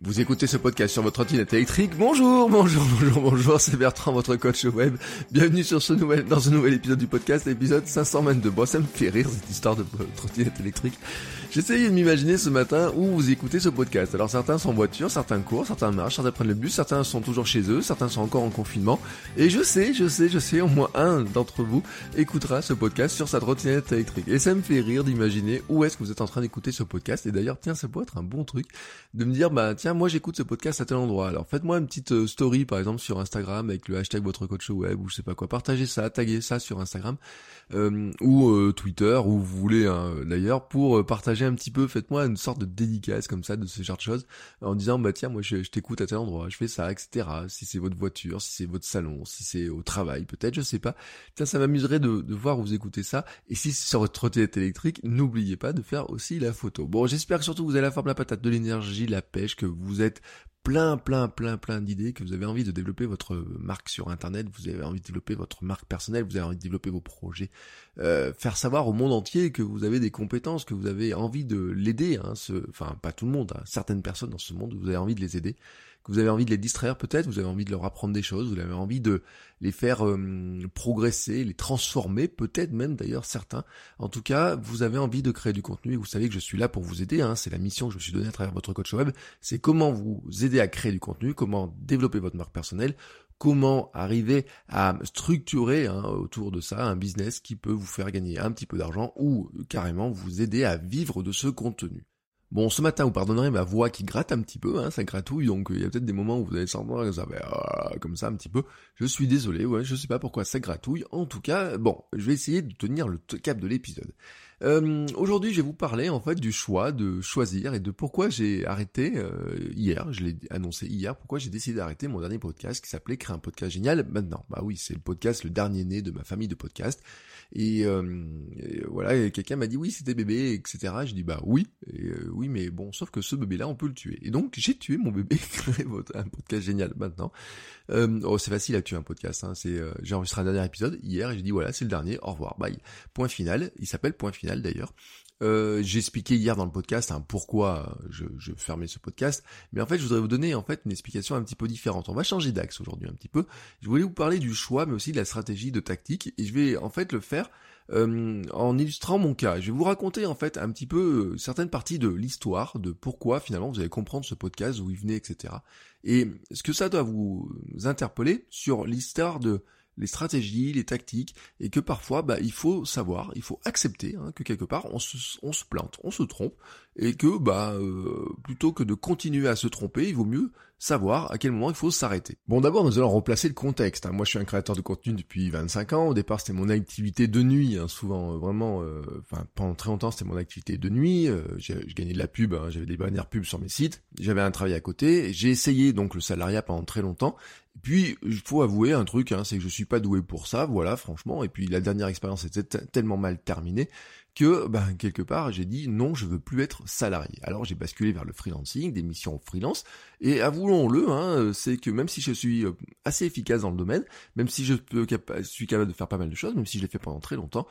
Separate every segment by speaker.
Speaker 1: Vous écoutez ce podcast sur votre trottinette électrique. Bonjour, bonjour, bonjour, bonjour, c'est Bertrand, votre coach web. Bienvenue sur ce nouvel, dans ce nouvel épisode du podcast, épisode 522. Bon, ça me fait rire cette histoire de trottinette électrique. J'essayais de m'imaginer ce matin où vous écoutez ce podcast. Alors certains sont en voiture, certains courent, certains marchent, certains prennent le bus, certains sont toujours chez eux, certains sont encore en confinement. Et je sais, je sais, je sais, au moins un d'entre vous écoutera ce podcast sur sa trottinette électrique. Et ça me fait rire d'imaginer où est-ce que vous êtes en train d'écouter ce podcast. Et d'ailleurs, tiens, ça peut être un bon truc de me dire, bah tiens, moi j'écoute ce podcast à tel endroit. Alors faites-moi une petite euh, story par exemple sur Instagram avec le hashtag votre coach web ou je sais pas quoi. Partagez ça, taguez ça sur Instagram euh, ou euh, Twitter ou vous voulez hein, d'ailleurs pour partager un petit peu. Faites-moi une sorte de dédicace comme ça de ce genre de choses en disant bah tiens moi je, t'écoute à tel endroit, je fais ça, etc. Si c'est votre voiture, si c'est votre salon, si c'est au travail, peut-être, je sais pas. Tiens, ça m'amuserait de, voir où vous écoutez ça. Et si c'est sur votre trottinette électrique, n'oubliez pas de faire aussi la photo. Bon, j'espère que surtout vous la forme la patate, de l'énergie, la pêche, que vous êtes plein, plein, plein, plein d'idées, que vous avez envie de développer votre marque sur Internet, vous avez envie de développer votre marque personnelle, vous avez envie de développer vos projets, euh, faire savoir au monde entier que vous avez des compétences, que vous avez envie de l'aider, hein, ce, enfin pas tout le monde, hein, certaines personnes dans ce monde, vous avez envie de les aider, vous avez envie de les distraire peut-être, vous avez envie de leur apprendre des choses, vous avez envie de les faire euh, progresser, les transformer, peut-être même d'ailleurs certains. En tout cas, vous avez envie de créer du contenu et vous savez que je suis là pour vous aider, hein, c'est la mission que je me suis donnée à travers votre coach web, c'est comment vous aider à créer du contenu, comment développer votre marque personnelle, comment arriver à structurer hein, autour de ça un business qui peut vous faire gagner un petit peu d'argent ou carrément vous aider à vivre de ce contenu. Bon, ce matin, vous pardonnerez ma voix qui gratte un petit peu, hein, ça gratouille, donc il y a peut-être des moments où vous allez sentir ça ah, comme ça un petit peu. Je suis désolé, ouais, je sais pas pourquoi ça gratouille. En tout cas, bon, je vais essayer de tenir le cap de l'épisode. Euh, Aujourd'hui, je vais vous parler en fait du choix de choisir et de pourquoi j'ai arrêté euh, hier, je l'ai annoncé hier, pourquoi j'ai décidé d'arrêter mon dernier podcast qui s'appelait Créer un podcast génial maintenant. Bah oui, c'est le podcast, le dernier né de ma famille de podcasts. Et, euh, voilà, quelqu'un m'a dit oui, c'était bébé, etc. Je dis bah oui, et, euh, oui, mais bon, sauf que ce bébé-là, on peut le tuer. Et donc j'ai tué mon bébé, un podcast génial maintenant. Euh, oh, c'est facile à tuer un podcast. Hein. C'est, j'ai enregistré un dernier épisode hier et j'ai dit voilà, c'est le dernier. Au revoir, bye. Point final. Il s'appelle Point final d'ailleurs. Euh, j'ai expliqué hier dans le podcast hein, pourquoi je, je, fermais ce podcast, mais en fait je voudrais vous donner en fait une explication un petit peu différente. On va changer d'axe aujourd'hui un petit peu. Je voulais vous parler du choix, mais aussi de la stratégie, de tactique, et je vais en fait le faire euh, en illustrant mon cas. Je vais vous raconter en fait un petit peu euh, certaines parties de l'histoire, de pourquoi finalement vous allez comprendre ce podcast, où il venait, etc. Et ce que ça doit vous interpeller sur l'histoire de les stratégies, les tactiques, et que parfois, bah, il faut savoir, il faut accepter hein, que quelque part, on se, on se plante, on se trompe, et que bah euh, plutôt que de continuer à se tromper, il vaut mieux savoir à quel moment il faut s'arrêter. Bon d'abord nous allons replacer le contexte. Hein. Moi je suis un créateur de contenu depuis 25 ans. Au départ c'était mon activité de nuit, hein, souvent euh, vraiment, euh, enfin pendant très longtemps c'était mon activité de nuit. je gagnais de la pub, hein. j'avais des bannières pubs sur mes sites. J'avais un travail à côté. J'ai essayé donc le salariat pendant très longtemps. Puis, il faut avouer un truc, hein, c'est que je suis pas doué pour ça, voilà, franchement. Et puis, la dernière expérience était tellement mal terminée que, ben, quelque part, j'ai dit non, je veux plus être salarié. Alors, j'ai basculé vers le freelancing, des missions freelance. Et avouons-le, hein, c'est que même si je suis euh, assez efficace dans le domaine, même si je suis capable de faire pas mal de choses, même si je l'ai fait pendant très longtemps,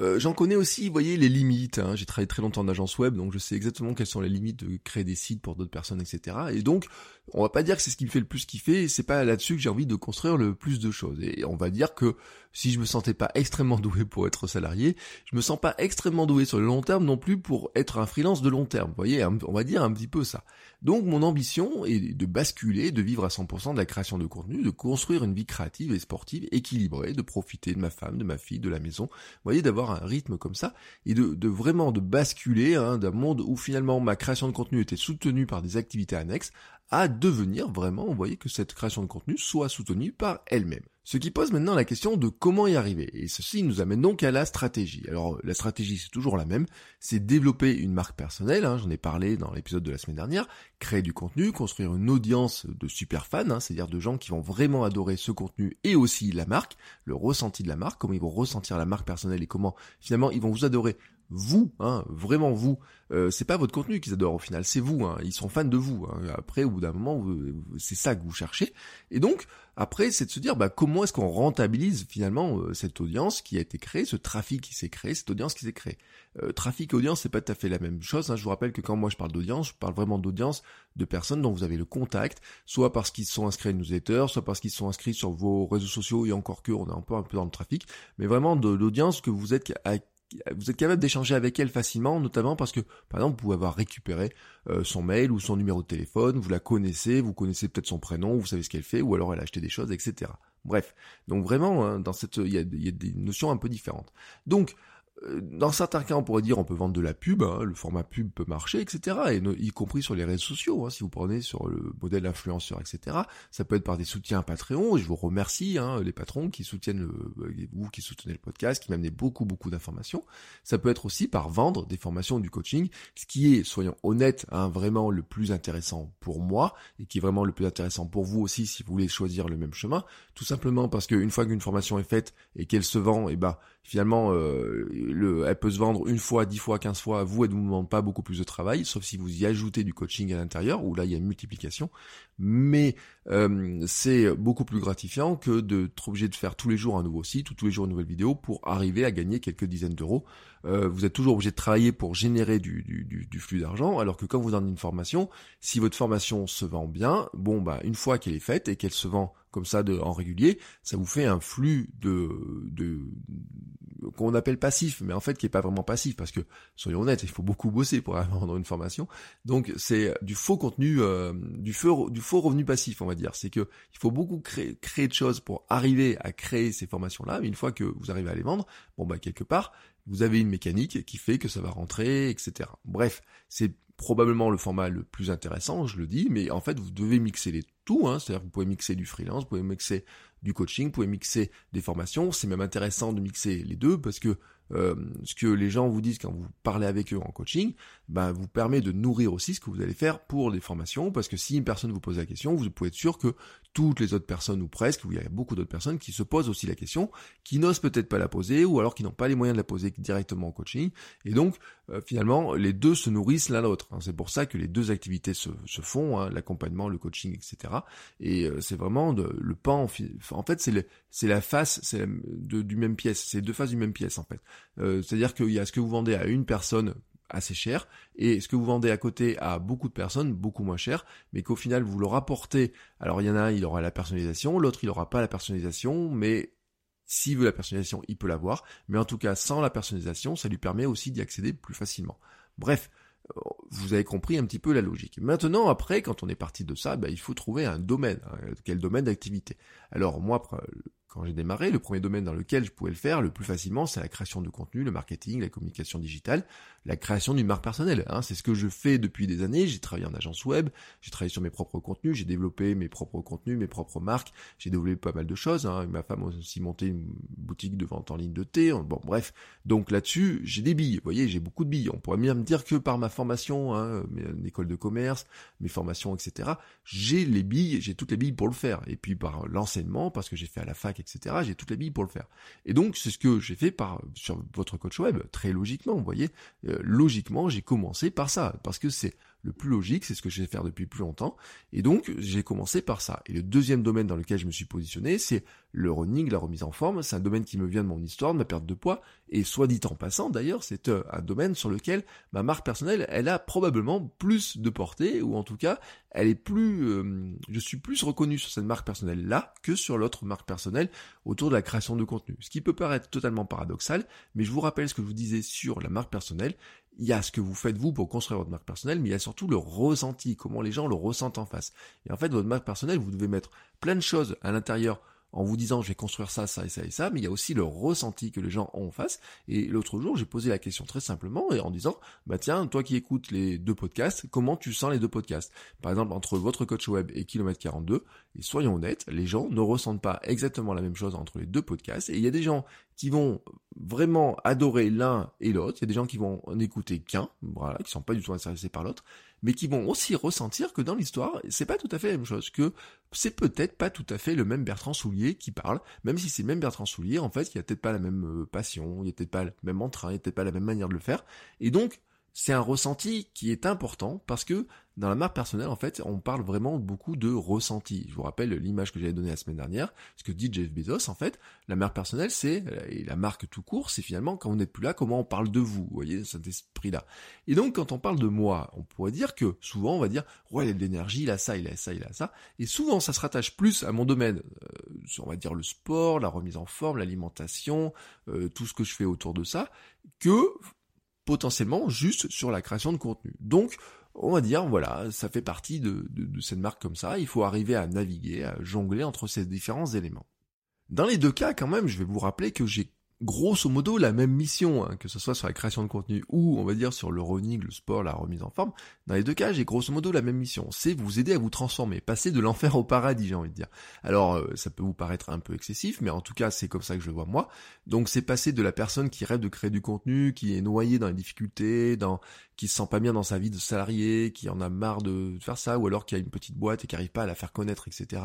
Speaker 1: euh, j'en connais aussi, vous voyez, les limites. Hein. J'ai travaillé très longtemps en agence web, donc je sais exactement quelles sont les limites de créer des sites pour d'autres personnes, etc. Et donc, on va pas dire que c'est ce qui me fait le plus kiffer, c'est pas là-dessus que j'ai envie de construire le plus de choses. Et on va dire que si je me sentais pas extrêmement doué pour être salarié, je me sens pas extrêmement doué sur le long terme non plus pour être un freelance de long terme. Vous voyez, on va dire un petit peu ça. Donc mon ambition est de basculer, de vivre à 100% de la création de contenu, de construire une vie créative et sportive équilibrée, de profiter de ma femme, de ma fille, de la maison. Vous voyez, d'avoir un rythme comme ça et de, vraiment de basculer hein, d'un monde où finalement ma création de contenu était soutenue par des activités annexes à devenir vraiment, vous voyez, que cette création de contenu soit soutenue par elle-même. Ce qui pose maintenant la question de comment y arriver. Et ceci nous amène donc à la stratégie. Alors la stratégie c'est toujours la même, c'est développer une marque personnelle, hein, j'en ai parlé dans l'épisode de la semaine dernière, créer du contenu, construire une audience de super fans, hein, c'est-à-dire de gens qui vont vraiment adorer ce contenu et aussi la marque, le ressenti de la marque, comment ils vont ressentir la marque personnelle et comment finalement ils vont vous adorer vous, hein, vraiment vous. Euh, c'est pas votre contenu qu'ils adorent au final, c'est vous. Hein, ils sont fans de vous. Hein. Après, au bout d'un moment, c'est ça que vous cherchez. Et donc, après, c'est de se dire, bah, comment est-ce qu'on rentabilise finalement euh, cette audience qui a été créée, ce trafic qui s'est créé, cette audience qui s'est créée. Euh, trafic audience, c'est pas tout à fait la même chose. Hein. Je vous rappelle que quand moi je parle d'audience, je parle vraiment d'audience de personnes dont vous avez le contact, soit parce qu'ils sont inscrits à une newsletter, soit parce qu'ils sont inscrits sur vos réseaux sociaux et encore que on est un peu un peu dans le trafic, mais vraiment de l'audience que vous êtes vous êtes capable d'échanger avec elle facilement, notamment parce que, par exemple, vous pouvez avoir récupéré euh, son mail ou son numéro de téléphone, vous la connaissez, vous connaissez peut-être son prénom, vous savez ce qu'elle fait, ou alors elle a acheté des choses, etc. Bref, donc vraiment, hein, dans cette, il y a, y a, des notions un peu différentes. Donc, dans certains cas, on pourrait dire on peut vendre de la pub, hein, le format pub peut marcher, etc. Et y compris sur les réseaux sociaux, hein, si vous prenez sur le modèle influenceur, etc. Ça peut être par des soutiens Patreon. Et je vous remercie hein, les patrons qui soutiennent le, euh, vous qui soutenez le podcast, qui m'amenez beaucoup beaucoup d'informations. Ça peut être aussi par vendre des formations du coaching, ce qui est, soyons honnêtes, hein, vraiment le plus intéressant pour moi et qui est vraiment le plus intéressant pour vous aussi si vous voulez choisir le même chemin. Tout simplement parce qu'une fois qu'une formation est faite et qu'elle se vend, et eh ben finalement euh, le, elle peut se vendre une fois, dix fois, quinze fois, vous, elle ne vous demande pas beaucoup plus de travail, sauf si vous y ajoutez du coaching à l'intérieur, où là il y a une multiplication. Mais euh, c'est beaucoup plus gratifiant que d'être obligé de faire tous les jours un nouveau site ou tous les jours une nouvelle vidéo pour arriver à gagner quelques dizaines d'euros. Euh, vous êtes toujours obligé de travailler pour générer du, du, du flux d'argent, alors que quand vous donnez une formation, si votre formation se vend bien, bon bah une fois qu'elle est faite et qu'elle se vend comme ça de, en régulier, ça vous fait un flux de, de qu'on appelle passif, mais en fait qui est pas vraiment passif parce que soyons honnêtes, il faut beaucoup bosser pour vendre une formation. Donc c'est du faux contenu, euh, du faux du faux revenu passif, on va dire. C'est que il faut beaucoup créer créer de choses pour arriver à créer ces formations là. Mais une fois que vous arrivez à les vendre, bon bah quelque part vous avez une mécanique qui fait que ça va rentrer, etc. Bref, c'est probablement le format le plus intéressant, je le dis, mais en fait vous devez mixer les tout, hein, c'est-à-dire que vous pouvez mixer du freelance, vous pouvez mixer du coaching, vous pouvez mixer des formations, c'est même intéressant de mixer les deux parce que euh, ce que les gens vous disent quand vous parlez avec eux en coaching, ben, vous permet de nourrir aussi ce que vous allez faire pour les formations, parce que si une personne vous pose la question, vous pouvez être sûr que toutes les autres personnes, ou presque, il y a beaucoup d'autres personnes qui se posent aussi la question, qui n'osent peut-être pas la poser, ou alors qui n'ont pas les moyens de la poser directement en coaching, et donc euh, finalement les deux se nourrissent l'un l'autre. Hein. C'est pour ça que les deux activités se, se font, hein, l'accompagnement, le coaching, etc. Et euh, c'est vraiment de, le pan, en fait c'est la face c'est du même pièce, c'est deux faces du même pièce en fait. Euh, c'est-à-dire qu'il y a ce que vous vendez à une personne assez cher et ce que vous vendez à côté à beaucoup de personnes beaucoup moins cher mais qu'au final vous le rapportez alors il y en a un il aura la personnalisation l'autre il aura pas la personnalisation mais s'il veut la personnalisation il peut l'avoir mais en tout cas sans la personnalisation ça lui permet aussi d'y accéder plus facilement bref euh, vous avez compris un petit peu la logique. Maintenant, après, quand on est parti de ça, bah, il faut trouver un domaine. Hein, quel domaine d'activité? Alors moi, quand j'ai démarré, le premier domaine dans lequel je pouvais le faire le plus facilement, c'est la création de contenu, le marketing, la communication digitale, la création d'une marque personnelle. Hein. C'est ce que je fais depuis des années. J'ai travaillé en agence web, j'ai travaillé sur mes propres contenus, j'ai développé mes propres contenus, mes propres marques, j'ai développé pas mal de choses. Hein. Ma femme a aussi monté une boutique de vente en ligne de thé. Bon, bref. Donc là-dessus, j'ai des billes. Vous voyez, j'ai beaucoup de billes. On pourrait même dire que par ma formation, hein, mes école de commerce, mes formations, etc., j'ai les billes, j'ai toutes les billes pour le faire. Et puis par l'enseignement, parce que j'ai fait à la fac etc. J'ai toutes les billes pour le faire. Et donc, c'est ce que j'ai fait par, sur votre coach web, très logiquement, vous voyez. Euh, logiquement, j'ai commencé par ça, parce que c'est le plus logique, c'est ce que je vais faire depuis plus longtemps. Et donc, j'ai commencé par ça. Et le deuxième domaine dans lequel je me suis positionné, c'est le running, la remise en forme. C'est un domaine qui me vient de mon histoire, de ma perte de poids. Et soit dit en passant, d'ailleurs, c'est euh, un domaine sur lequel ma marque personnelle, elle a probablement plus de portée, ou en tout cas, elle est plus, euh, je suis plus reconnu sur cette marque personnelle là que sur l'autre marque personnelle autour de la création de contenu. Ce qui peut paraître totalement paradoxal, mais je vous rappelle ce que je vous disais sur la marque personnelle il y a ce que vous faites vous pour construire votre marque personnelle, mais il y a surtout le ressenti, comment les gens le ressentent en face. Et en fait, votre marque personnelle, vous devez mettre plein de choses à l'intérieur en vous disant je vais construire ça, ça et ça et ça, mais il y a aussi le ressenti que les gens ont en face. Et l'autre jour, j'ai posé la question très simplement et en disant, bah tiens, toi qui écoutes les deux podcasts, comment tu sens les deux podcasts? Par exemple, entre votre coach web et Kilomètre 42, et soyons honnêtes, les gens ne ressentent pas exactement la même chose entre les deux podcasts. Et il y a des gens qui vont vraiment adorer l'un et l'autre. Il y a des gens qui vont en écouter qu'un, voilà, qui sont pas du tout intéressés par l'autre, mais qui vont aussi ressentir que dans l'histoire, c'est pas tout à fait la même chose, que c'est peut-être pas tout à fait le même Bertrand Soulier qui parle, même si c'est même Bertrand Soulier, en fait, il y a peut-être pas la même euh, passion, il y a peut-être pas le même entrain, il y a peut-être pas la même manière de le faire, et donc c'est un ressenti qui est important parce que dans la marque personnelle, en fait, on parle vraiment beaucoup de ressenti. Je vous rappelle l'image que j'avais donnée la semaine dernière, ce que dit Jeff Bezos, en fait, la marque personnelle, c'est, et la marque tout court, c'est finalement quand vous n'êtes plus là, comment on parle de vous, vous voyez, cet esprit-là. Et donc, quand on parle de moi, on pourrait dire que, souvent, on va dire, ouais, il a de l'énergie, il a ça, il a ça, il a ça, et souvent, ça se rattache plus à mon domaine, euh, on va dire le sport, la remise en forme, l'alimentation, euh, tout ce que je fais autour de ça, que potentiellement juste sur la création de contenu. Donc, on va dire, voilà, ça fait partie de, de, cette marque comme ça, il faut arriver à naviguer, à jongler entre ces différents éléments. Dans les deux cas, quand même, je vais vous rappeler que j'ai grosso modo la même mission, hein, que ce soit sur la création de contenu ou on va dire sur le running, le sport, la remise en forme. Dans les deux cas, j'ai grosso modo la même mission, c'est vous aider à vous transformer, passer de l'enfer au paradis, j'ai envie de dire. Alors euh, ça peut vous paraître un peu excessif, mais en tout cas c'est comme ça que je le vois moi. Donc c'est passer de la personne qui rêve de créer du contenu, qui est noyée dans les difficultés, dans qui se sent pas bien dans sa vie de salarié, qui en a marre de faire ça, ou alors qui a une petite boîte et qui arrive pas à la faire connaître, etc.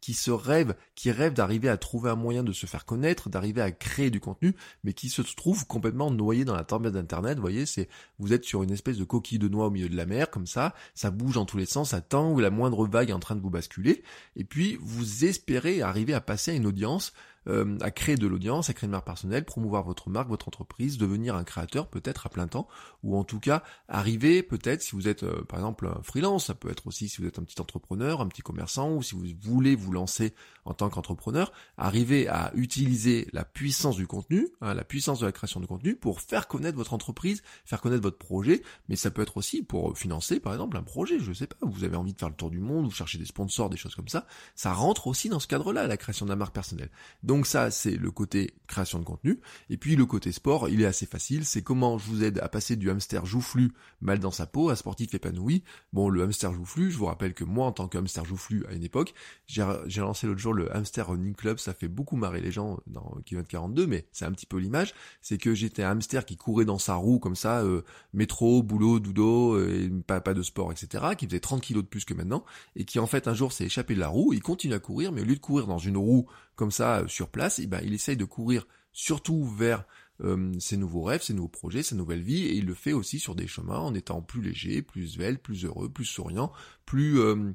Speaker 1: Qui se rêve, qui rêve d'arriver à trouver un moyen de se faire connaître, d'arriver à créer du contenu, mais qui se trouve complètement noyé dans la tempête d'internet. Vous voyez, c'est vous êtes sur une espèce de coquille de noix au milieu de la mer, comme ça, ça bouge dans tous les sens, ça tend ou la moindre vague est en train de vous basculer, et puis vous espérez arriver à passer à une audience euh, à créer de l'audience, à créer une marque personnelle, promouvoir votre marque, votre entreprise, devenir un créateur peut-être à plein temps, ou en tout cas arriver peut-être si vous êtes euh, par exemple un freelance, ça peut être aussi si vous êtes un petit entrepreneur, un petit commerçant, ou si vous voulez vous lancer en tant qu'entrepreneur, arriver à utiliser la puissance du contenu, hein, la puissance de la création de contenu pour faire connaître votre entreprise, faire connaître votre projet, mais ça peut être aussi pour financer par exemple un projet, je sais pas, vous avez envie de faire le tour du monde, vous cherchez des sponsors, des choses comme ça, ça rentre aussi dans ce cadre-là, la création de marque personnelle. Donc ça, c'est le côté création de contenu. Et puis le côté sport, il est assez facile. C'est comment je vous aide à passer du hamster joufflu mal dans sa peau à sportif épanoui. Bon, le hamster joufflu, je vous rappelle que moi, en tant que hamster joufflu à une époque, j'ai lancé l'autre jour le hamster running club. Ça fait beaucoup marrer les gens dans Kilomètre 42, mais c'est un petit peu l'image. C'est que j'étais un hamster qui courait dans sa roue comme ça, euh, métro, boulot, dodo, et pas, pas de sport, etc. Qui faisait 30 kilos de plus que maintenant. Et qui en fait un jour s'est échappé de la roue. Il continue à courir, mais au lieu de courir dans une roue comme ça euh, sur place, eh ben, il essaye de courir surtout vers euh, ses nouveaux rêves, ses nouveaux projets, sa nouvelle vie, et il le fait aussi sur des chemins en étant plus léger, plus svelte, plus heureux, plus souriant, plus, euh,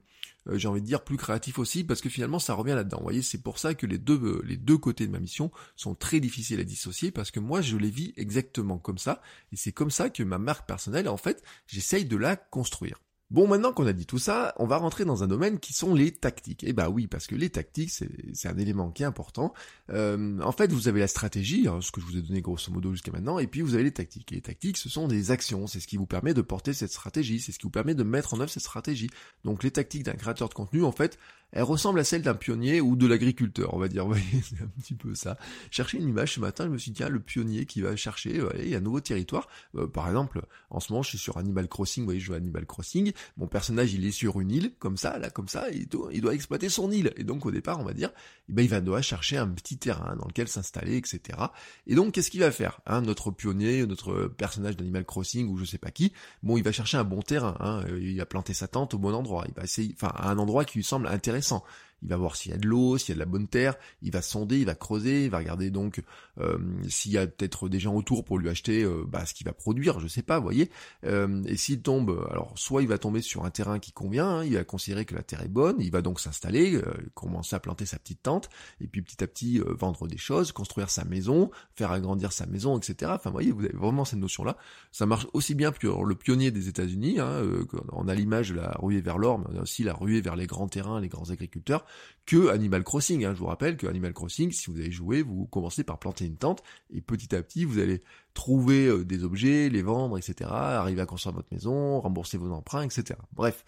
Speaker 1: j'ai envie de dire, plus créatif aussi, parce que finalement ça revient là-dedans. Vous voyez, c'est pour ça que les deux, les deux côtés de ma mission sont très difficiles à dissocier, parce que moi je les vis exactement comme ça, et c'est comme ça que ma marque personnelle, en fait, j'essaye de la construire. Bon, maintenant qu'on a dit tout ça, on va rentrer dans un domaine qui sont les tactiques. Et eh bah oui, parce que les tactiques, c'est un élément qui est important. Euh, en fait, vous avez la stratégie, hein, ce que je vous ai donné grosso modo jusqu'à maintenant, et puis vous avez les tactiques. Et les tactiques, ce sont des actions, c'est ce qui vous permet de porter cette stratégie, c'est ce qui vous permet de mettre en œuvre cette stratégie. Donc les tactiques d'un créateur de contenu, en fait, elle ressemble à celle d'un pionnier ou de l'agriculteur, on va dire. Vous voyez, c'est un petit peu ça. Chercher une image ce matin, je me suis dit, tiens, le pionnier qui va chercher il y a un nouveau territoire. Euh, par exemple, en ce moment, je suis sur Animal Crossing, vous voyez, je joue à Animal Crossing. Mon personnage, il est sur une île, comme ça, là, comme ça, et il doit exploiter son île. Et donc, au départ, on va dire, eh ben, il va devoir chercher un petit terrain dans lequel s'installer, etc. Et donc, qu'est-ce qu'il va faire hein, Notre pionnier, notre personnage d'Animal Crossing, ou je sais pas qui, bon, il va chercher un bon terrain. Hein, il va planter sa tente au bon endroit. Il va essayer, enfin, à un endroit qui lui semble intéressant il va voir s'il y a de l'eau, s'il y a de la bonne terre, il va sonder, il va creuser, il va regarder donc euh, s'il y a peut-être des gens autour pour lui acheter euh, bah, ce qu'il va produire, je sais pas, vous voyez. Euh, et s'il tombe, alors soit il va tomber sur un terrain qui convient, hein, il va considérer que la terre est bonne, il va donc s'installer, commencer à planter sa petite tente, et puis petit à petit vendre des choses, construire sa maison, faire agrandir sa maison, etc. Enfin, vous voyez, vous avez vraiment cette notion-là. Ça marche aussi bien pour le pionnier des États-Unis. Hein, on a l'image de la ruée vers l'or, mais aussi la ruée vers les grands terrains, les grands agriculteurs. Que Animal Crossing. Hein. Je vous rappelle que Animal Crossing, si vous avez joué, vous commencez par planter une tente et petit à petit vous allez trouver euh, des objets, les vendre, etc. Arriver à construire votre maison, rembourser vos emprunts, etc. Bref.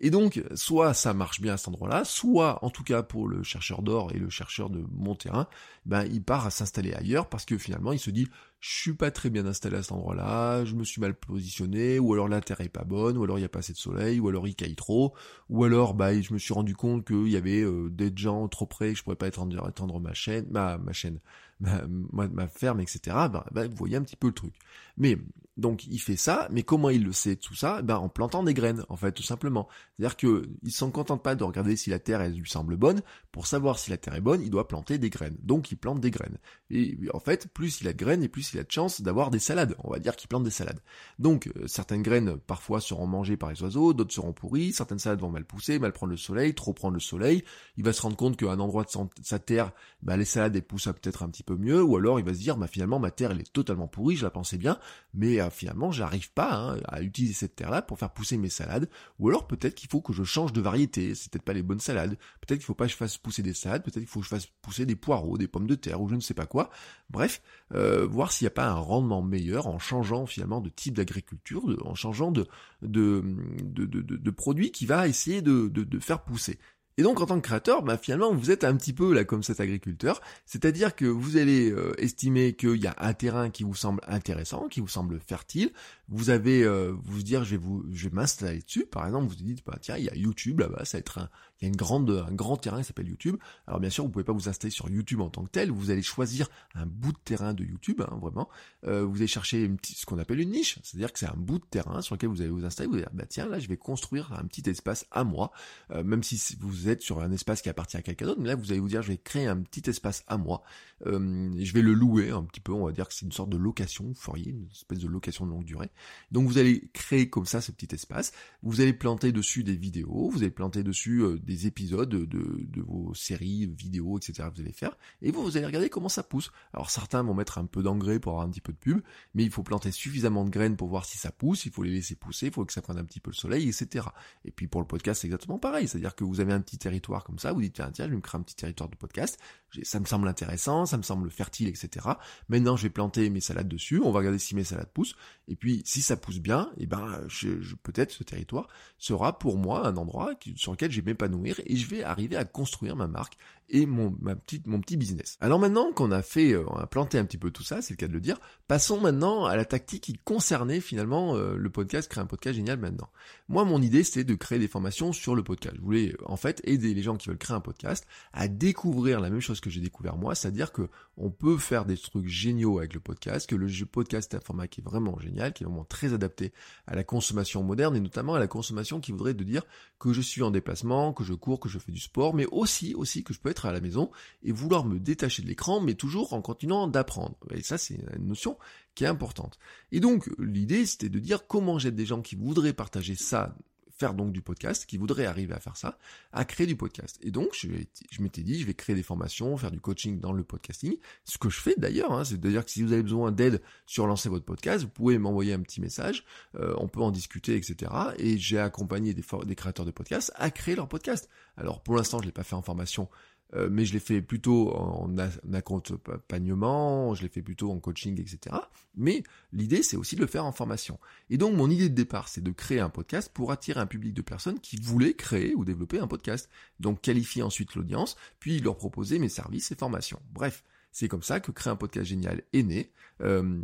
Speaker 1: Et donc, soit ça marche bien à cet endroit-là, soit, en tout cas pour le chercheur d'or et le chercheur de mon terrain, ben il part à s'installer ailleurs parce que finalement il se dit je suis pas très bien installé à cet endroit-là, je me suis mal positionné, ou alors la terre est pas bonne, ou alors il y a pas assez de soleil, ou alors il caille trop, ou alors bah je me suis rendu compte qu'il y avait euh, des gens trop près, que je pourrais pas étendre, ma chaîne, ma, ma chaîne, ma, ma, ferme, etc. Bah, bah, vous voyez un petit peu le truc. Mais donc il fait ça, mais comment il le sait tout ça? Ben en plantant des graines, en fait, tout simplement. C'est-à-dire que il s'en contente pas de regarder si la terre elle lui semble bonne. Pour savoir si la terre est bonne, il doit planter des graines. Donc il plante des graines. Et en fait, plus il a de graines et plus il a de chance d'avoir des salades. On va dire qu'il plante des salades. Donc euh, certaines graines parfois seront mangées par les oiseaux, d'autres seront pourries. Certaines salades vont mal pousser, mal prendre le soleil, trop prendre le soleil. Il va se rendre compte qu'à un endroit de sa terre, ben, les salades elles poussent peut-être un petit peu mieux. Ou alors il va se dire, bah finalement ma terre elle est totalement pourrie, je la pensais bien, mais euh, finalement j'arrive pas hein, à utiliser cette terre-là pour faire pousser mes salades, ou alors peut-être qu'il faut que je change de variété, c'est peut-être pas les bonnes salades, peut-être qu'il faut pas que je fasse pousser des salades, peut-être qu'il faut que je fasse pousser des poireaux, des pommes de terre, ou je ne sais pas quoi, bref, euh, voir s'il n'y a pas un rendement meilleur en changeant finalement de type d'agriculture, en changeant de, de, de, produit qui va essayer de faire pousser. Et donc en tant que créateur, bah, finalement vous êtes un petit peu là comme cet agriculteur, c'est-à-dire que vous allez euh, estimer qu'il y a un terrain qui vous semble intéressant, qui vous semble fertile, vous avez euh, vous dire je vais vous je vais m'installer dessus, par exemple vous vous dites bah tiens il y a YouTube là-bas, ça va être un une grande un grand terrain qui s'appelle YouTube. Alors bien sûr vous pouvez pas vous installer sur YouTube en tant que tel, vous allez choisir un bout de terrain de YouTube hein, vraiment. Euh, vous allez chercher ce qu'on appelle une niche, c'est-à-dire que c'est un bout de terrain sur lequel vous allez vous installer, vous allez dire bah tiens là je vais construire un petit espace à moi, même si vous êtes sur un espace qui appartient à quelqu'un d'autre, mais là vous allez vous dire je vais créer un petit espace à moi, euh, je vais le louer un petit peu, on va dire que c'est une sorte de location, vous feriez une espèce de location de longue durée. Donc vous allez créer comme ça ce petit espace, vous allez planter dessus des vidéos, vous allez planter dessus euh, des épisodes de, vos séries, vidéos, etc. Vous allez faire, et vous, vous allez regarder comment ça pousse. Alors certains vont mettre un peu d'engrais pour avoir un petit peu de pub, mais il faut planter suffisamment de graines pour voir si ça pousse, il faut les laisser pousser, il faut que ça prenne un petit peu le soleil, etc. Et puis pour le podcast, c'est exactement pareil, c'est-à-dire que vous avez un petit territoire comme ça, vous dites tiens, tiens, je vais me créer un petit territoire de podcast, ça me semble intéressant, ça me semble fertile, etc. Maintenant, je vais planter mes salades dessus, on va regarder si mes salades poussent, et puis si ça pousse bien, et eh ben, je, peut-être ce territoire sera pour moi un endroit sur lequel je vais m'épanouir et je vais arriver à construire ma marque et mon, ma petite, mon petit business. Alors maintenant qu'on a fait, euh, on a planté un petit peu tout ça, c'est le cas de le dire, passons maintenant à la tactique qui concernait finalement euh, le podcast, créer un podcast génial maintenant. Moi, mon idée, c'était de créer des formations sur le podcast. Je voulais en fait aider les gens qui veulent créer un podcast à découvrir la même chose que j'ai découvert moi, c'est-à-dire que on peut faire des trucs géniaux avec le podcast, que le podcast est un format qui est vraiment génial, qui est vraiment très adapté à la consommation moderne et notamment à la consommation qui voudrait de dire que je suis en déplacement, que je cours, que je fais du sport, mais aussi aussi que je peux être à la maison et vouloir me détacher de l'écran, mais toujours en continuant d'apprendre. Et ça, c'est une notion qui est importante. Et donc, l'idée, c'était de dire comment j'aide des gens qui voudraient partager ça faire donc du podcast, qui voudraient arriver à faire ça, à créer du podcast. Et donc, je, je m'étais dit, je vais créer des formations, faire du coaching dans le podcasting, ce que je fais d'ailleurs, hein, c'est-à-dire que si vous avez besoin d'aide sur lancer votre podcast, vous pouvez m'envoyer un petit message, euh, on peut en discuter, etc. Et j'ai accompagné des, des créateurs de podcasts à créer leur podcast. Alors, pour l'instant, je l'ai pas fait en formation, euh, mais je l'ai fait plutôt en accompagnement, je l'ai fait plutôt en coaching, etc. Mais l'idée, c'est aussi de le faire en formation. Et donc, mon idée de départ, c'est de créer un podcast pour attirer un public de personnes qui voulaient créer ou développer un podcast. Donc, qualifier ensuite l'audience, puis leur proposer mes services et formations. Bref, c'est comme ça que Créer un podcast génial est né. Euh,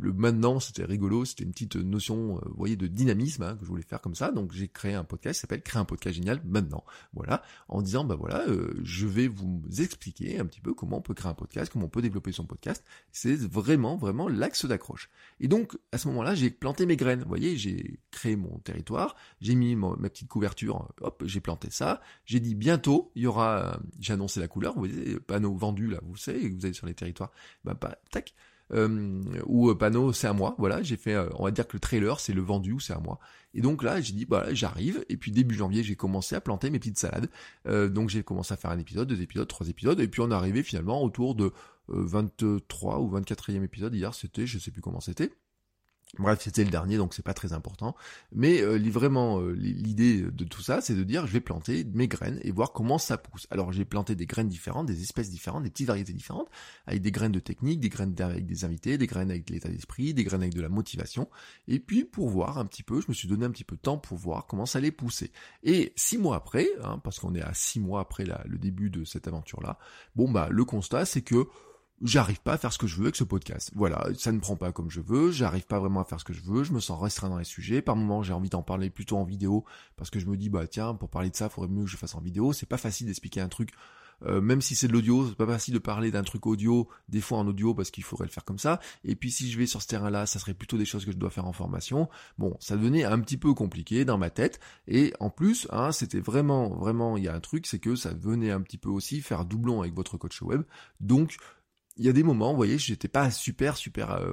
Speaker 1: le maintenant, c'était rigolo, c'était une petite notion, euh, vous voyez, de dynamisme hein, que je voulais faire comme ça. Donc j'ai créé un podcast qui s'appelle Créer un podcast génial maintenant. Voilà, en disant bah voilà, euh, je vais vous expliquer un petit peu comment on peut créer un podcast, comment on peut développer son podcast. C'est vraiment vraiment l'axe d'accroche. Et donc à ce moment-là, j'ai planté mes graines. Vous voyez, j'ai créé mon territoire, j'ai mis ma petite couverture, hop, j'ai planté ça. J'ai dit bientôt, il y aura, j'ai annoncé la couleur. Vous voyez, panneau vendu là, vous savez, vous allez sur les territoires, bah, bah tac. Euh, ou euh, panneau c'est à moi, voilà, j'ai fait, euh, on va dire que le trailer c'est le vendu ou c'est à moi. Et donc là j'ai dit, voilà, j'arrive, et puis début janvier j'ai commencé à planter mes petites salades, donc j'ai commencé à faire un épisode, deux épisodes, trois épisodes, et puis on est arrivé finalement autour de 23 ou 24e épisode, hier c'était, je sais plus comment c'était, Bref, c'était le dernier, donc c'est pas très important. Mais euh, vraiment, euh, l'idée de tout ça, c'est de dire, je vais planter mes graines et voir comment ça pousse. Alors j'ai planté des graines différentes, des espèces différentes, des petites variétés différentes, avec des graines de technique, des graines avec des invités, des graines avec l'état d'esprit, des graines avec de la motivation. Et puis pour voir un petit peu, je me suis donné un petit peu de temps pour voir comment ça allait pousser. Et six mois après, hein, parce qu'on est à six mois après le début de cette aventure-là, bon bah le constat c'est que j'arrive pas à faire ce que je veux avec ce podcast. Voilà, ça ne prend pas comme je veux, j'arrive pas vraiment à faire ce que je veux, je me sens restreint dans les sujets. Par moments, j'ai envie d'en parler plutôt en vidéo parce que je me dis bah tiens, pour parler de ça, il faudrait mieux que je fasse en vidéo. C'est pas facile d'expliquer un truc euh, même si c'est de l'audio, c'est pas facile de parler d'un truc audio, des fois en audio parce qu'il faudrait le faire comme ça. Et puis si je vais sur ce terrain-là, ça serait plutôt des choses que je dois faire en formation. Bon, ça devenait un petit peu compliqué dans ma tête. Et en plus, hein, c'était vraiment, vraiment, il y a un truc, c'est que ça venait un petit peu aussi faire doublon avec votre coach web. Donc il y a des moments, vous voyez, j'étais pas super, super euh,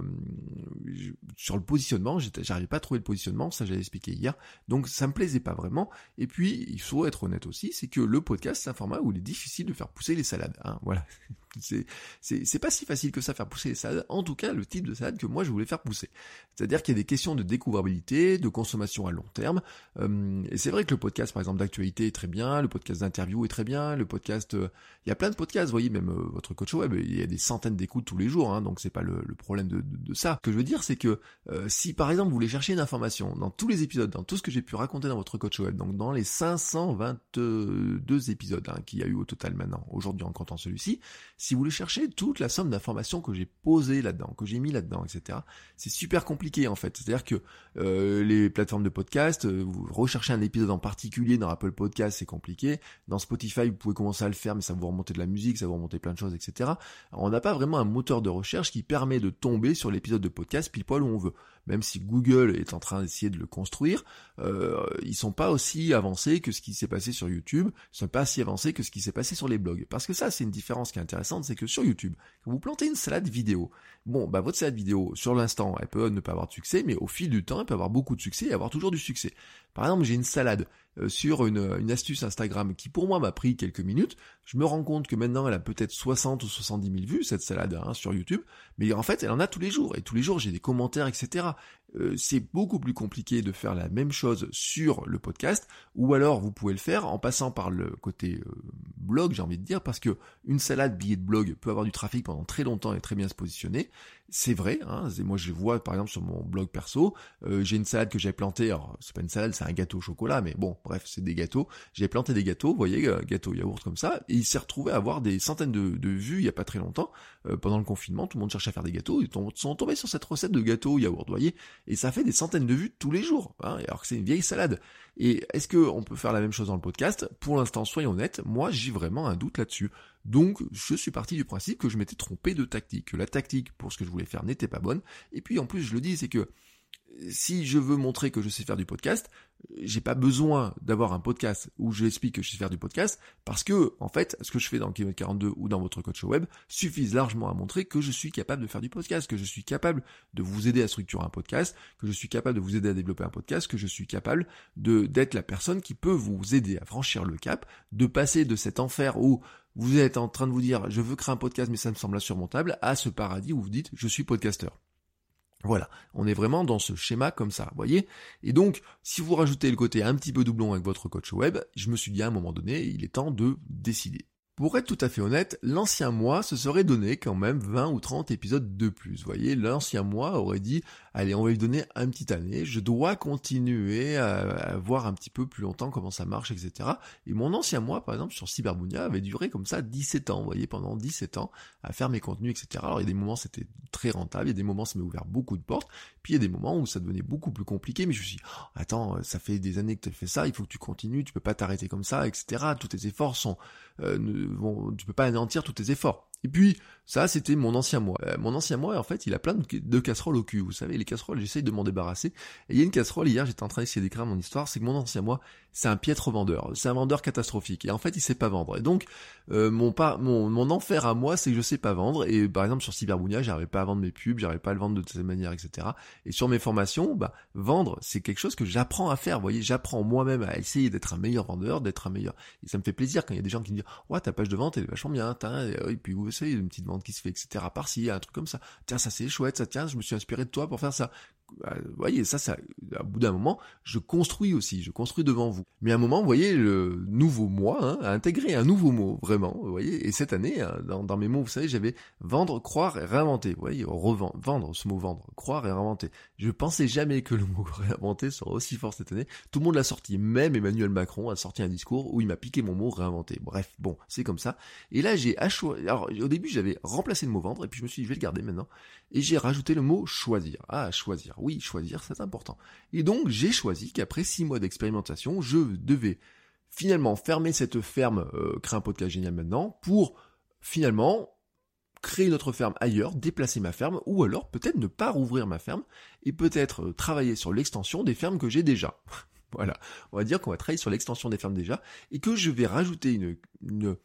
Speaker 1: sur le positionnement, j'arrivais pas à trouver le positionnement, ça j'avais expliqué hier, donc ça me plaisait pas vraiment. Et puis, il faut être honnête aussi, c'est que le podcast, c'est un format où il est difficile de faire pousser les salades. Hein, voilà, c'est c'est pas si facile que ça faire pousser les salades. En tout cas, le type de salade que moi je voulais faire pousser. C'est-à-dire qu'il y a des questions de découvrabilité, de consommation à long terme. Euh, et c'est vrai que le podcast, par exemple, d'actualité est très bien, le podcast d'interview est très bien, le podcast, euh, il y a plein de podcasts, vous voyez, même votre coach web, il y a des centaines d'écoutes tous les jours, hein, donc c'est pas le, problème de, ça. Ce que je veux dire, c'est que euh, si par exemple vous voulez chercher une information dans tous les épisodes, dans tout ce que j'ai pu raconter dans votre coach web, donc dans les 522 épisodes hein, qu'il y a eu au total maintenant, aujourd'hui en comptant celui-ci, si vous voulez chercher toute la somme d'informations que j'ai posées là-dedans, que j'ai mis là-dedans, etc., c'est super compliqué en fait. C'est-à-dire que euh, les plateformes de podcast, euh, vous recherchez un épisode en particulier dans Apple Podcast, c'est compliqué. Dans Spotify, vous pouvez commencer à le faire, mais ça vous remonter de la musique, ça vous remonter plein de choses, etc. on n'a pas vraiment un moteur de recherche qui permet de tomber sur l'épisode de podcast pile poil où on veut. Même si Google est en train d'essayer de le construire, euh, ils sont pas aussi avancés que ce qui s'est passé sur YouTube, ils sont pas aussi avancés que ce qui s'est passé sur les blogs. Parce que ça, c'est une différence qui est intéressante, c'est que sur YouTube, quand vous plantez une salade vidéo, bon, bah votre salade vidéo, sur l'instant, elle peut ne pas avoir de succès, mais au fil du temps, elle peut avoir beaucoup de succès et avoir toujours du succès. Par exemple, j'ai une salade sur une, une, astuce Instagram qui pour moi m'a pris quelques minutes. Je me rends compte que maintenant elle a peut-être 60 ou 70 000 vues cette salade hein, sur YouTube, mais en fait elle en a tous les jours et tous les jours j'ai des commentaires etc. Euh, c'est beaucoup plus compliqué de faire la même chose sur le podcast, ou alors vous pouvez le faire en passant par le côté euh, blog, j'ai envie de dire, parce que une salade billet de blog peut avoir du trafic pendant très longtemps et très bien se positionner. C'est vrai, hein, moi je vois par exemple sur mon blog perso, euh, j'ai une salade que j'ai plantée, alors c'est pas une salade, c'est un gâteau au chocolat, mais bon, bref, c'est des gâteaux. J'ai planté des gâteaux, vous voyez, gâteau yaourt comme ça, et il s'est retrouvé à avoir des centaines de, vues il y a pas très longtemps, pendant le confinement, tout le monde cherchait à faire des gâteaux, ils sont tombés sur cette recette de gâteau yaourt, vous voyez, et ça fait des centaines de vues tous les jours, hein, alors que c'est une vieille salade. Et est-ce qu'on peut faire la même chose dans le podcast? Pour l'instant, soyons honnêtes, moi j'ai vraiment un doute là-dessus. Donc je suis parti du principe que je m'étais trompé de tactique, que la tactique pour ce que je voulais faire n'était pas bonne. Et puis en plus je le dis, c'est que si je veux montrer que je sais faire du podcast, j'ai pas besoin d'avoir un podcast où j'explique que je sais faire du podcast parce que, en fait, ce que je fais dans Kilomètre 42 ou dans votre coach web suffit largement à montrer que je suis capable de faire du podcast, que je suis capable de vous aider à structurer un podcast, que je suis capable de vous aider à développer un podcast, que je suis capable d'être la personne qui peut vous aider à franchir le cap, de passer de cet enfer où vous êtes en train de vous dire je veux créer un podcast mais ça me semble insurmontable à ce paradis où vous dites je suis podcasteur. Voilà, on est vraiment dans ce schéma comme ça, vous voyez? Et donc, si vous rajoutez le côté un petit peu doublon avec votre coach web, je me suis dit à un moment donné, il est temps de décider. Pour être tout à fait honnête, l'ancien moi se serait donné quand même 20 ou 30 épisodes de plus. Vous voyez, l'ancien moi aurait dit, allez, on va lui donner un petit année, je dois continuer à, voir un petit peu plus longtemps comment ça marche, etc. Et mon ancien moi, par exemple, sur Cyberbunia, avait duré comme ça 17 ans, vous voyez, pendant 17 ans, à faire mes contenus, etc. Alors il y a des moments c'était très rentable, il y a des moments ça m'a ouvert beaucoup de portes, puis il y a des moments où ça devenait beaucoup plus compliqué, mais je me suis dit, oh, attends, ça fait des années que tu fais ça, il faut que tu continues, tu peux pas t'arrêter comme ça, etc. Tous tes efforts sont... Euh, tu peux pas anéantir tous tes efforts. Et puis, ça, c'était mon ancien moi. Euh, mon ancien moi, en fait, il a plein de, casseroles au cul. Vous savez, les casseroles, j'essaye de m'en débarrasser. Et il y a une casserole, hier, j'étais en train d'essayer d'écrire mon histoire, c'est que mon ancien moi, c'est un piètre vendeur. C'est un vendeur catastrophique. Et en fait, il sait pas vendre. Et donc, euh, mon, pas, mon, enfer à moi, c'est que je sais pas vendre. Et par exemple, sur Cyberbounia, j'arrivais pas à vendre mes pubs, j'arrivais pas à le vendre de cette manière, etc. Et sur mes formations, bah, vendre, c'est quelque chose que j'apprends à faire. Vous voyez, j'apprends moi-même à essayer d'être un meilleur vendeur, d'être un meilleur. Et ça me fait plaisir quand il y a des gens qui me disent, ouais, ta page de vente, elle est vachement bien, et puis vous savez, une petite vente qui se fait, etc. Par-ci, un truc comme ça. Tiens, ça c'est chouette, ça, tiens, je me suis inspiré de toi pour faire ça. Bah, vous voyez, ça, ça, à bout d'un moment, je construis aussi, je construis devant vous. Mais à un moment, vous voyez, le nouveau moi hein, a intégré un nouveau mot, vraiment, vous voyez. Et cette année, hein, dans, mes mots, vous savez, j'avais vendre, croire et réinventer. Vous voyez, revendre, vendre, ce mot vendre, croire et réinventer. Je pensais jamais que le mot réinventer serait aussi fort cette année. Tout le monde l'a sorti, même Emmanuel Macron a sorti un discours où il m'a piqué mon mot réinventer. Bref, bon, c'est comme ça. Et là, j'ai Alors, au début, j'avais remplacé le mot vendre, et puis je me suis dit, je vais le garder maintenant. Et j'ai rajouté le mot choisir. Ah, choisir oui, choisir, c'est important. Et donc, j'ai choisi qu'après six mois d'expérimentation, je devais finalement fermer cette ferme, euh, créer un podcast génial maintenant, pour finalement créer une autre ferme ailleurs, déplacer ma ferme, ou alors peut-être ne pas rouvrir ma ferme, et peut-être euh, travailler sur l'extension des fermes que j'ai déjà. voilà, on va dire qu'on va travailler sur l'extension des fermes déjà, et que je vais rajouter une, une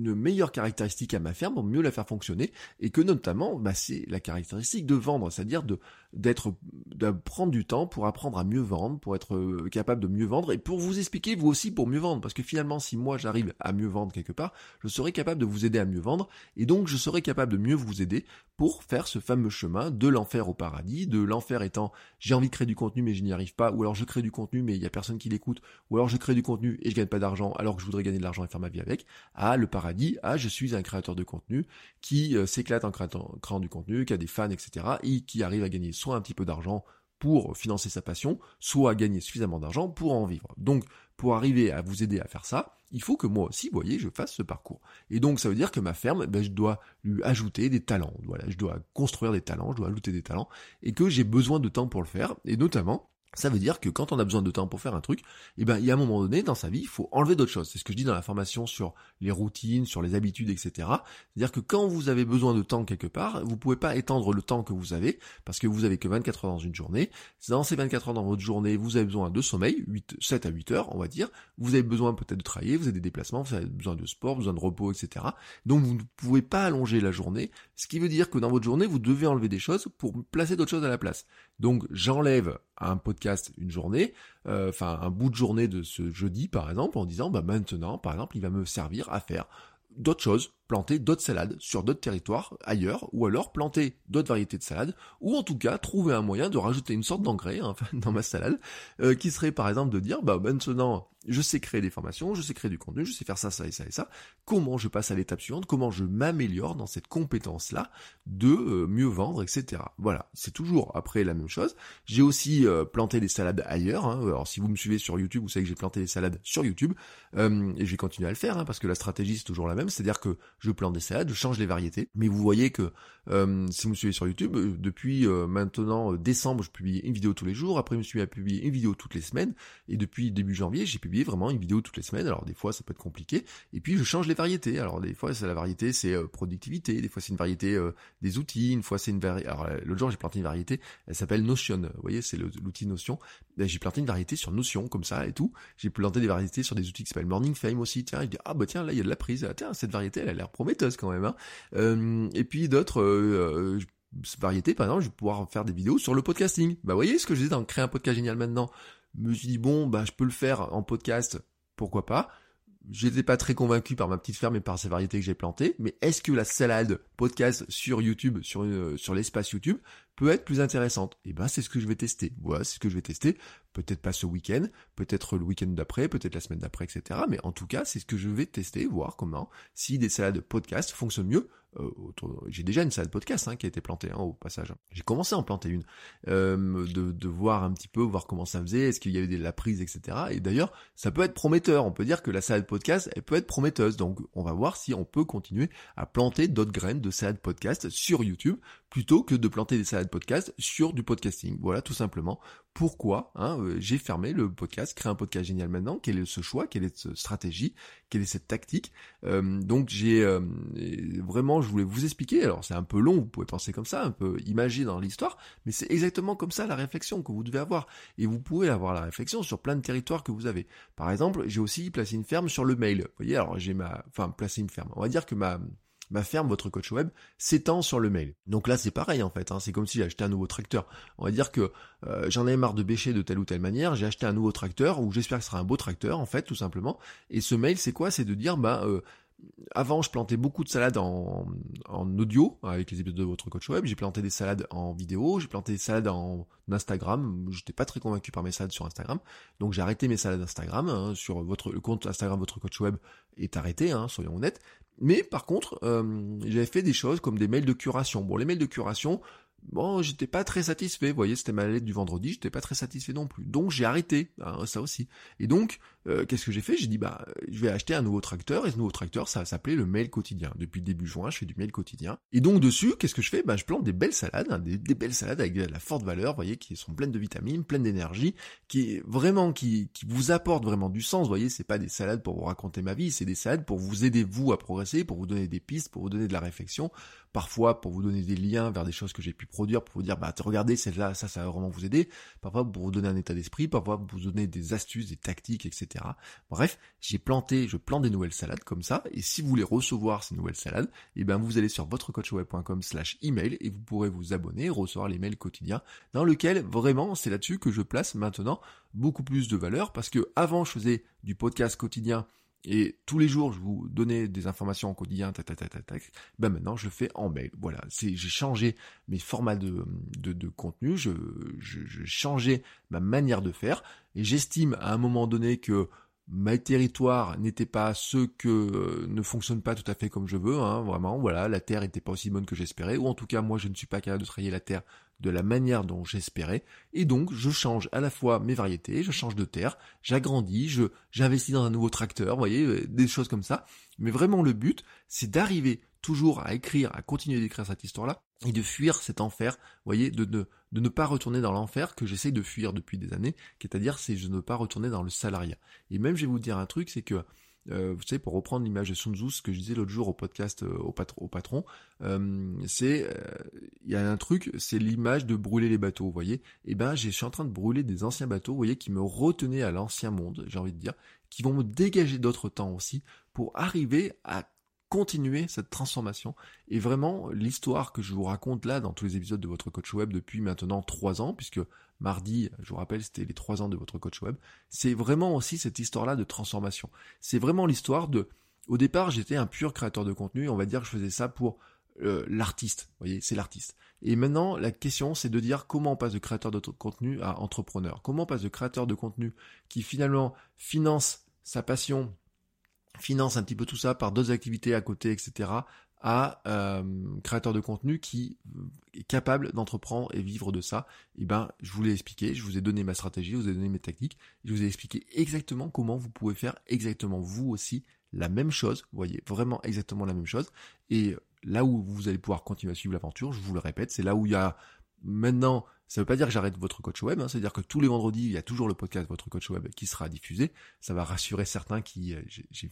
Speaker 1: une meilleure caractéristique à ma ferme pour mieux la faire fonctionner et que notamment bah, c'est la caractéristique de vendre, c'est-à-dire de d'être de prendre du temps pour apprendre à mieux vendre, pour être euh, capable de mieux vendre et pour vous expliquer vous aussi pour mieux vendre. Parce que finalement si moi j'arrive à mieux vendre quelque part, je serai capable de vous aider à mieux vendre et donc je serai capable de mieux vous aider pour faire ce fameux chemin de l'enfer au paradis, de l'enfer étant j'ai envie de créer du contenu mais je n'y arrive pas ou alors je crée du contenu mais il y a personne qui l'écoute ou alors je crée du contenu et je gagne pas d'argent alors que je voudrais gagner de l'argent et faire ma vie avec, à le paradis, à je suis un créateur de contenu qui euh, s'éclate en créant du contenu, qui a des fans etc et qui arrive à gagner soit un petit peu d'argent pour financer sa passion, soit à gagner suffisamment d'argent pour en vivre. Donc, pour arriver à vous aider à faire ça, il faut que moi aussi, vous voyez, je fasse ce parcours. Et donc, ça veut dire que ma ferme, ben, je dois lui ajouter des talents. Voilà, je dois construire des talents, je dois ajouter des talents, et que j'ai besoin de temps pour le faire. Et notamment, ça veut dire que quand on a besoin de temps pour faire un truc, eh ben, il y a un moment donné dans sa vie, il faut enlever d'autres choses. C'est ce que je dis dans la formation sur les routines, sur les habitudes, etc. C'est-à-dire que quand vous avez besoin de temps quelque part, vous pouvez pas étendre le temps que vous avez, parce que vous avez que 24 heures dans une journée. Dans ces 24 heures dans votre journée, vous avez besoin de sommeil, 8, 7 à 8 heures, on va dire. Vous avez besoin peut-être de travailler, vous avez des déplacements, vous avez besoin de sport, besoin de repos, etc. Donc vous ne pouvez pas allonger la journée, ce qui veut dire que dans votre journée, vous devez enlever des choses pour placer d'autres choses à la place. Donc j'enlève un podcast une journée, euh, enfin un bout de journée de ce jeudi par exemple, en disant bah maintenant par exemple il va me servir à faire d'autres choses, planter d'autres salades sur d'autres territoires ailleurs, ou alors planter d'autres variétés de salades, ou en tout cas trouver un moyen de rajouter une sorte d'engrais hein, dans ma salade, euh, qui serait par exemple de dire bah maintenant je sais créer des formations, je sais créer du contenu, je sais faire ça, ça et ça et ça. Comment je passe à l'étape suivante? Comment je m'améliore dans cette compétence-là de euh, mieux vendre, etc. Voilà, c'est toujours après la même chose. J'ai aussi euh, planté des salades ailleurs. Hein. Alors si vous me suivez sur YouTube, vous savez que j'ai planté des salades sur YouTube euh, et je vais continuer à le faire hein, parce que la stratégie c'est toujours la même, c'est-à-dire que je plante des salades, je change les variétés. Mais vous voyez que si vous me suivez sur YouTube, depuis maintenant décembre, je publie une vidéo tous les jours. Après, je me suis mis à publier une vidéo toutes les semaines et depuis début janvier, j'ai publié vraiment une vidéo toutes les semaines. Alors des fois ça peut être compliqué. Et puis je change les variétés. Alors des fois c'est la variété c'est euh, productivité, des fois c'est une variété euh, des outils, une fois c'est une variété. Alors l'autre jour j'ai planté une variété, elle s'appelle Notion. Vous voyez c'est l'outil Notion. Ben, j'ai planté une variété sur Notion comme ça et tout. J'ai planté des variétés sur des outils qui s'appellent Morning Fame aussi. Tiens, je dis ah bah tiens là il y a de la prise. Ah, tiens cette variété elle a l'air prometteuse quand même. Hein. Euh, et puis d'autres euh, variétés par exemple je vais pouvoir faire des vidéos sur le podcasting. Bah vous voyez ce que je disais dans créer un podcast génial maintenant me suis dit bon bah je peux le faire en podcast, pourquoi pas? J'étais pas très convaincu par ma petite ferme et par ces variétés que j'ai plantées, mais est-ce que la salade podcast sur YouTube, sur, euh, l'espace YouTube, peut être plus intéressante? Et eh ben c'est ce que je vais tester. Voilà, c'est ce que je vais tester. Peut-être pas ce week-end, peut-être le week-end d'après, peut-être la semaine d'après, etc. Mais en tout cas, c'est ce que je vais tester, voir comment, si des salades podcast fonctionnent mieux euh, j'ai déjà une salade podcast hein, qui a été plantée hein, au passage. J'ai commencé à en planter une, euh, de, de, voir un petit peu, voir comment ça faisait, est-ce qu'il y avait de la prise, etc. Et d'ailleurs, ça peut être prometteur. On peut dire que la salade podcast, elle peut être prometteuse. Donc, on va voir si on peut continuer à planter d'autres graines de salade podcast sur YouTube plutôt que de planter des salades podcast sur du podcasting. Voilà, tout simplement pourquoi hein, euh, j'ai fermé le podcast, créé un podcast génial maintenant, quel est ce choix, quelle est cette stratégie, quelle est cette tactique. Euh, donc j'ai euh, vraiment, je voulais vous expliquer, alors c'est un peu long, vous pouvez penser comme ça, un peu imagé dans l'histoire, mais c'est exactement comme ça la réflexion que vous devez avoir. Et vous pouvez avoir la réflexion sur plein de territoires que vous avez. Par exemple, j'ai aussi placé une ferme sur le mail. Vous voyez, alors j'ai ma... Enfin, placé une ferme. On va dire que ma ma ferme, votre coach web, s'étend sur le mail. Donc là, c'est pareil en fait. Hein. C'est comme si j'ai acheté un nouveau tracteur. On va dire que euh, j'en avais marre de bêcher de telle ou telle manière. J'ai acheté un nouveau tracteur ou j'espère que ce sera un beau tracteur en fait, tout simplement. Et ce mail, c'est quoi? C'est de dire bah euh, avant, je plantais beaucoup de salades en, en audio avec les épisodes de votre coach web. J'ai planté des salades en vidéo. J'ai planté des salades en Instagram. J'étais pas très convaincu par mes salades sur Instagram, donc j'ai arrêté mes salades Instagram. Hein, sur votre le compte Instagram votre coach web est arrêté, hein, soyons honnêtes. Mais par contre, euh, j'avais fait des choses comme des mails de curation. Bon, les mails de curation, bon, j'étais pas très satisfait. Vous voyez, c'était ma lettre du vendredi, j'étais pas très satisfait non plus. Donc j'ai arrêté, hein, ça aussi. Et donc, euh, qu'est-ce que j'ai fait? J'ai dit, bah, je vais acheter un nouveau tracteur. Et ce nouveau tracteur, ça s'appelait le mail quotidien. Depuis début juin, je fais du mail quotidien. Et donc dessus, qu'est-ce que je fais? Bah, je plante des belles salades, hein, des, belles salades avec de la forte valeur, vous voyez, qui sont pleines de vitamines, pleines d'énergie, qui vraiment, qui, qui vous apportent vraiment du sens. Vous voyez, c'est pas des salades pour vous raconter ma vie, c'est des salades pour vous aider vous à progresser, pour vous donner des pistes, pour vous donner de la réflexion, parfois pour vous donner des liens vers des choses que j'ai pu produire, pour vous dire, bah, regardez, celle-là, ça, ça va vraiment vous aider. Parfois pour vous donner un état d'esprit, parfois pour vous donner des astuces, des tactiques, etc. Bref, j'ai planté, je plante des nouvelles salades comme ça, et si vous voulez recevoir ces nouvelles salades, eh ben vous allez sur votrecoachweb.com slash email et vous pourrez vous abonner, recevoir les mails quotidiens, dans lequel vraiment c'est là-dessus que je place maintenant beaucoup plus de valeur, parce que avant je faisais du podcast quotidien et tous les jours, je vous donnais des informations en quotidien, tac, tac, Ben maintenant, je le fais en mail. Voilà, j'ai changé mes formats de, de, contenu, je, je, je changé ma manière de faire, et j'estime à un moment donné que mes territoires n'étaient pas ceux que euh, ne fonctionnent pas tout à fait comme je veux, hein, vraiment, voilà, la terre n'était pas aussi bonne que j'espérais, ou en tout cas moi je ne suis pas capable de travailler la terre de la manière dont j'espérais, et donc je change à la fois mes variétés, je change de terre, j'agrandis, je j'investis dans un nouveau tracteur, vous voyez, euh, des choses comme ça, mais vraiment le but, c'est d'arriver toujours à écrire, à continuer d'écrire cette histoire-là, et de fuir cet enfer, vous voyez, de, de, de ne pas retourner dans l'enfer que j'essaye de fuir depuis des années, c'est-à-dire c'est de ne pas retourner dans le salariat. Et même je vais vous dire un truc, c'est que euh, vous savez, pour reprendre l'image de Sun Tzu, ce que je disais l'autre jour au podcast euh, au, patron, euh, c'est il y a un truc, c'est l'image de brûler les bateaux, vous voyez. Et eh ben, je suis en train de brûler des anciens bateaux, vous voyez, qui me retenaient à l'ancien monde, j'ai envie de dire, qui vont me dégager d'autres temps aussi pour arriver à continuer cette transformation. Et vraiment, l'histoire que je vous raconte là dans tous les épisodes de votre coach web depuis maintenant trois ans, puisque mardi, je vous rappelle, c'était les trois ans de votre coach web, c'est vraiment aussi cette histoire-là de transformation. C'est vraiment l'histoire de... Au départ, j'étais un pur créateur de contenu, on va dire que je faisais ça pour euh, l'artiste. Vous voyez, c'est l'artiste. Et maintenant, la question, c'est de dire comment on passe de créateur de contenu à entrepreneur. Comment on passe de créateur de contenu qui finalement finance sa passion finance un petit peu tout ça par d'autres activités à côté, etc., à euh, créateur de contenu qui euh, est capable d'entreprendre et vivre de ça, et eh ben je vous l'ai expliqué, je vous ai donné ma stratégie, je vous ai donné mes techniques, je vous ai expliqué exactement comment vous pouvez faire exactement vous aussi la même chose, vous voyez, vraiment exactement la même chose, et là où vous allez pouvoir continuer à suivre l'aventure, je vous le répète, c'est là où il y a maintenant ça ne veut pas dire que j'arrête votre coach web, hein, c'est-à-dire que tous les vendredis, il y a toujours le podcast Votre coach web qui sera diffusé. Ça va rassurer certains qui, euh, j'ai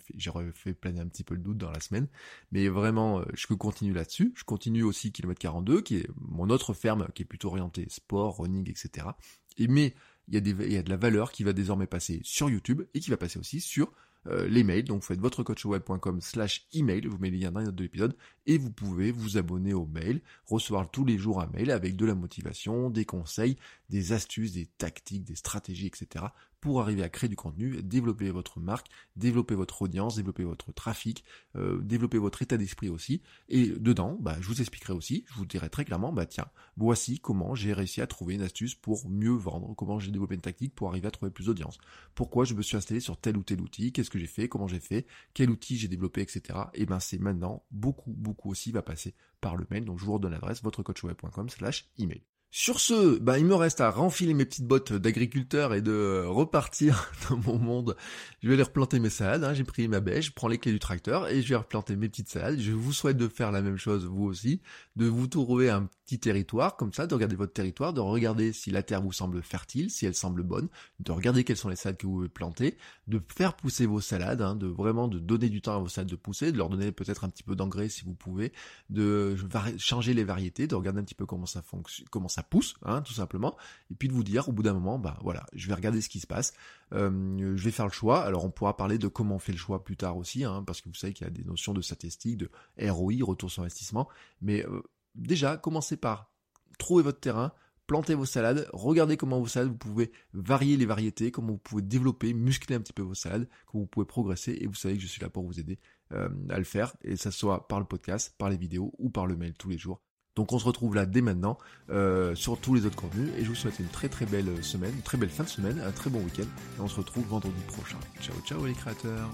Speaker 1: fait planer un petit peu le doute dans la semaine. Mais vraiment, euh, je continue là-dessus. Je continue aussi Kilomètre 42, qui est mon autre ferme, qui est plutôt orientée sport, running, etc. Et mais, il y, a il y a de la valeur qui va désormais passer sur YouTube et qui va passer aussi sur euh, les mails. Donc vous faites votrecoachweb.com slash email, vous mettez le lien dans les notes de l'épisode, et vous pouvez vous abonner au mail, recevoir tous les jours un mail avec de la motivation, des conseils, des astuces, des tactiques, des stratégies, etc pour arriver à créer du contenu, développer votre marque, développer votre audience, développer votre trafic, euh, développer votre état d'esprit aussi. Et dedans, bah, je vous expliquerai aussi, je vous dirai très clairement, bah tiens, voici comment j'ai réussi à trouver une astuce pour mieux vendre, comment j'ai développé une tactique pour arriver à trouver plus d'audience, pourquoi je me suis installé sur tel ou tel outil, qu'est-ce que j'ai fait, comment j'ai fait, quel outil j'ai développé, etc. Et ben c'est maintenant beaucoup, beaucoup aussi va passer par le mail. Donc je vous redonne l'adresse votrecoachweb.com slash email. Sur ce, bah, il me reste à renfiler mes petites bottes d'agriculteur et de repartir dans mon monde. Je vais aller replanter mes salades, hein. j'ai pris ma bêche, je prends les clés du tracteur et je vais replanter mes petites salades. Je vous souhaite de faire la même chose vous aussi, de vous trouver un petit territoire comme ça, de regarder votre territoire, de regarder si la terre vous semble fertile, si elle semble bonne, de regarder quelles sont les salades que vous pouvez planter, de faire pousser vos salades, hein, de vraiment de donner du temps à vos salades de pousser, de leur donner peut-être un petit peu d'engrais si vous pouvez, de changer les variétés, de regarder un petit peu comment ça fonctionne, comment pousse, hein, tout simplement, et puis de vous dire au bout d'un moment, bah voilà, je vais regarder ce qui se passe, euh, je vais faire le choix. Alors on pourra parler de comment on fait le choix plus tard aussi, hein, parce que vous savez qu'il y a des notions de statistiques, de ROI, retour sur investissement, mais euh, déjà, commencez par trouver votre terrain, plantez vos salades, regardez comment vos salades, vous pouvez varier les variétés, comment vous pouvez développer, muscler un petit peu vos salades, comment vous pouvez progresser, et vous savez que je suis là pour vous aider euh, à le faire, et ça soit par le podcast, par les vidéos ou par le mail tous les jours. Donc on se retrouve là dès maintenant euh, sur tous les autres contenus et je vous souhaite une très très belle semaine, une très belle fin de semaine, un très bon week-end et on se retrouve vendredi prochain. Ciao ciao les créateurs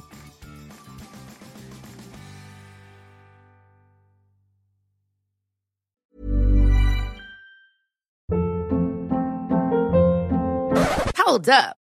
Speaker 2: Hold up.